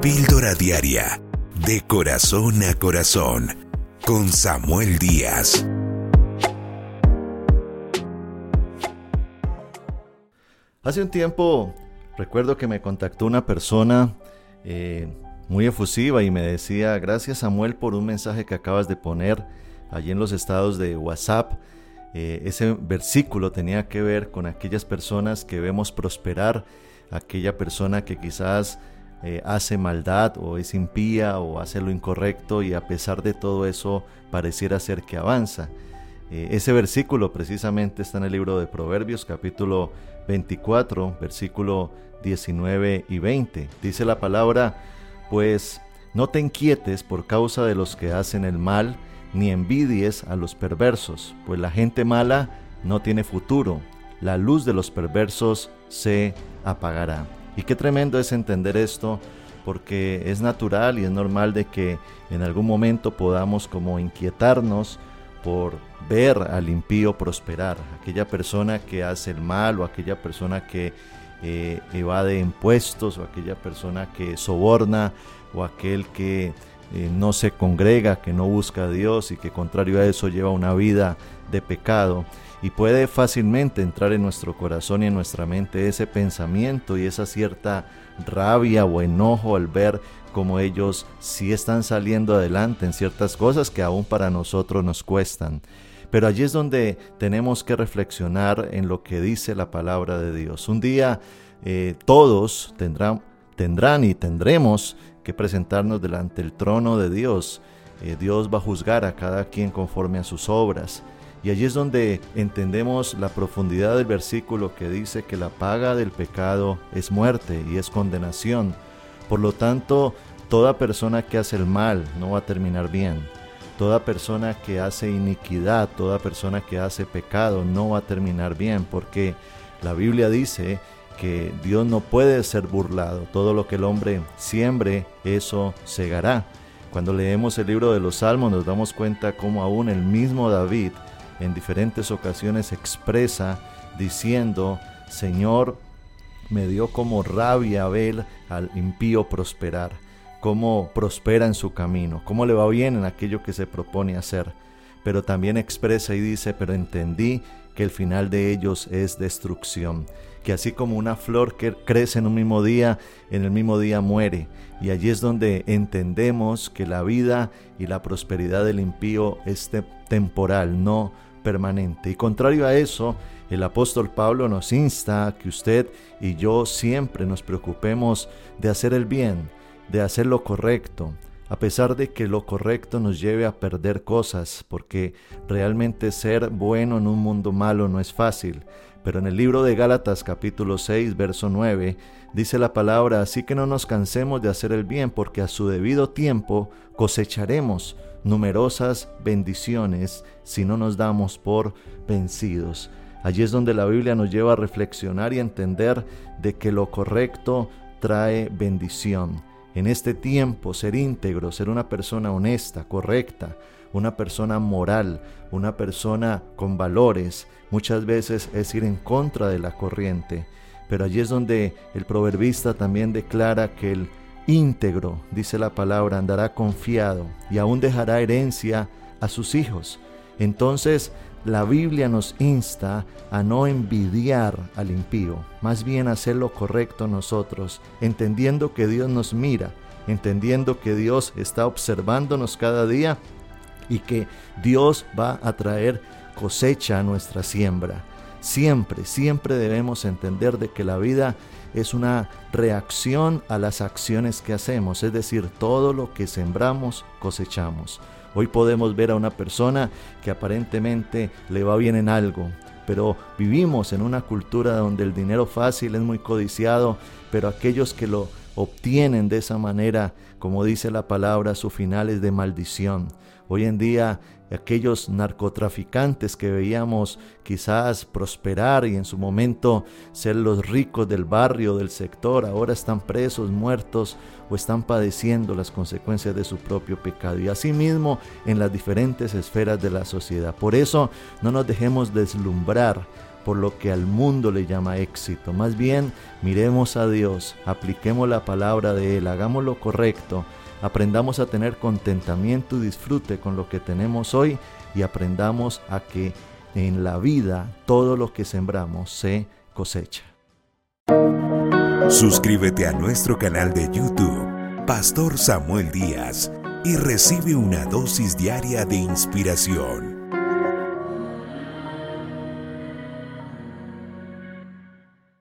Píldora Diaria, de corazón a corazón, con Samuel Díaz. Hace un tiempo recuerdo que me contactó una persona eh, muy efusiva y me decía, gracias Samuel por un mensaje que acabas de poner allí en los estados de WhatsApp. Eh, ese versículo tenía que ver con aquellas personas que vemos prosperar, aquella persona que quizás eh, hace maldad o es impía o hace lo incorrecto y a pesar de todo eso pareciera ser que avanza. Eh, ese versículo precisamente está en el libro de Proverbios capítulo 24 versículo 19 y 20. Dice la palabra, pues no te inquietes por causa de los que hacen el mal, ni envidies a los perversos, pues la gente mala no tiene futuro, la luz de los perversos se apagará. Y qué tremendo es entender esto, porque es natural y es normal de que en algún momento podamos como inquietarnos por ver al impío prosperar, aquella persona que hace el mal o aquella persona que eh, evade impuestos o aquella persona que soborna o aquel que eh, no se congrega, que no busca a Dios y que contrario a eso lleva una vida de pecado y puede fácilmente entrar en nuestro corazón y en nuestra mente ese pensamiento y esa cierta rabia o enojo al ver cómo ellos sí están saliendo adelante en ciertas cosas que aún para nosotros nos cuestan. Pero allí es donde tenemos que reflexionar en lo que dice la palabra de Dios. Un día eh, todos tendrán, tendrán y tendremos presentarnos delante del trono de Dios. Eh, Dios va a juzgar a cada quien conforme a sus obras. Y allí es donde entendemos la profundidad del versículo que dice que la paga del pecado es muerte y es condenación. Por lo tanto, toda persona que hace el mal no va a terminar bien. Toda persona que hace iniquidad, toda persona que hace pecado no va a terminar bien porque la Biblia dice que Dios no puede ser burlado. Todo lo que el hombre siembre, eso segará. Cuando leemos el libro de los Salmos nos damos cuenta cómo aún el mismo David en diferentes ocasiones expresa diciendo, Señor, me dio como rabia ver al impío prosperar, cómo prospera en su camino, cómo le va bien en aquello que se propone hacer. Pero también expresa y dice, pero entendí que el final de ellos es destrucción, que así como una flor que crece en un mismo día, en el mismo día muere. Y allí es donde entendemos que la vida y la prosperidad del impío es temporal, no permanente. Y contrario a eso, el apóstol Pablo nos insta a que usted y yo siempre nos preocupemos de hacer el bien, de hacer lo correcto, a pesar de que lo correcto nos lleve a perder cosas, porque realmente ser bueno en un mundo malo no es fácil. Pero en el libro de Gálatas capítulo 6, verso 9, dice la palabra, así que no nos cansemos de hacer el bien, porque a su debido tiempo cosecharemos numerosas bendiciones si no nos damos por vencidos. Allí es donde la Biblia nos lleva a reflexionar y a entender de que lo correcto trae bendición. En este tiempo, ser íntegro, ser una persona honesta, correcta, una persona moral, una persona con valores, muchas veces es ir en contra de la corriente. Pero allí es donde el proverbista también declara que el íntegro, dice la palabra, andará confiado y aún dejará herencia a sus hijos. Entonces, la Biblia nos insta a no envidiar al impío, más bien hacer lo correcto nosotros, entendiendo que Dios nos mira, entendiendo que Dios está observándonos cada día y que Dios va a traer cosecha a nuestra siembra. Siempre, siempre debemos entender de que la vida es una reacción a las acciones que hacemos, es decir, todo lo que sembramos cosechamos. Hoy podemos ver a una persona que aparentemente le va bien en algo, pero vivimos en una cultura donde el dinero fácil es muy codiciado, pero aquellos que lo obtienen de esa manera, como dice la palabra, su final es de maldición. Hoy en día aquellos narcotraficantes que veíamos quizás prosperar y en su momento ser los ricos del barrio, del sector, ahora están presos, muertos o están padeciendo las consecuencias de su propio pecado. Y asimismo en las diferentes esferas de la sociedad. Por eso no nos dejemos deslumbrar por lo que al mundo le llama éxito. Más bien, miremos a Dios, apliquemos la palabra de Él, hagamos lo correcto, aprendamos a tener contentamiento y disfrute con lo que tenemos hoy y aprendamos a que en la vida todo lo que sembramos se cosecha. Suscríbete a nuestro canal de YouTube, Pastor Samuel Díaz, y recibe una dosis diaria de inspiración.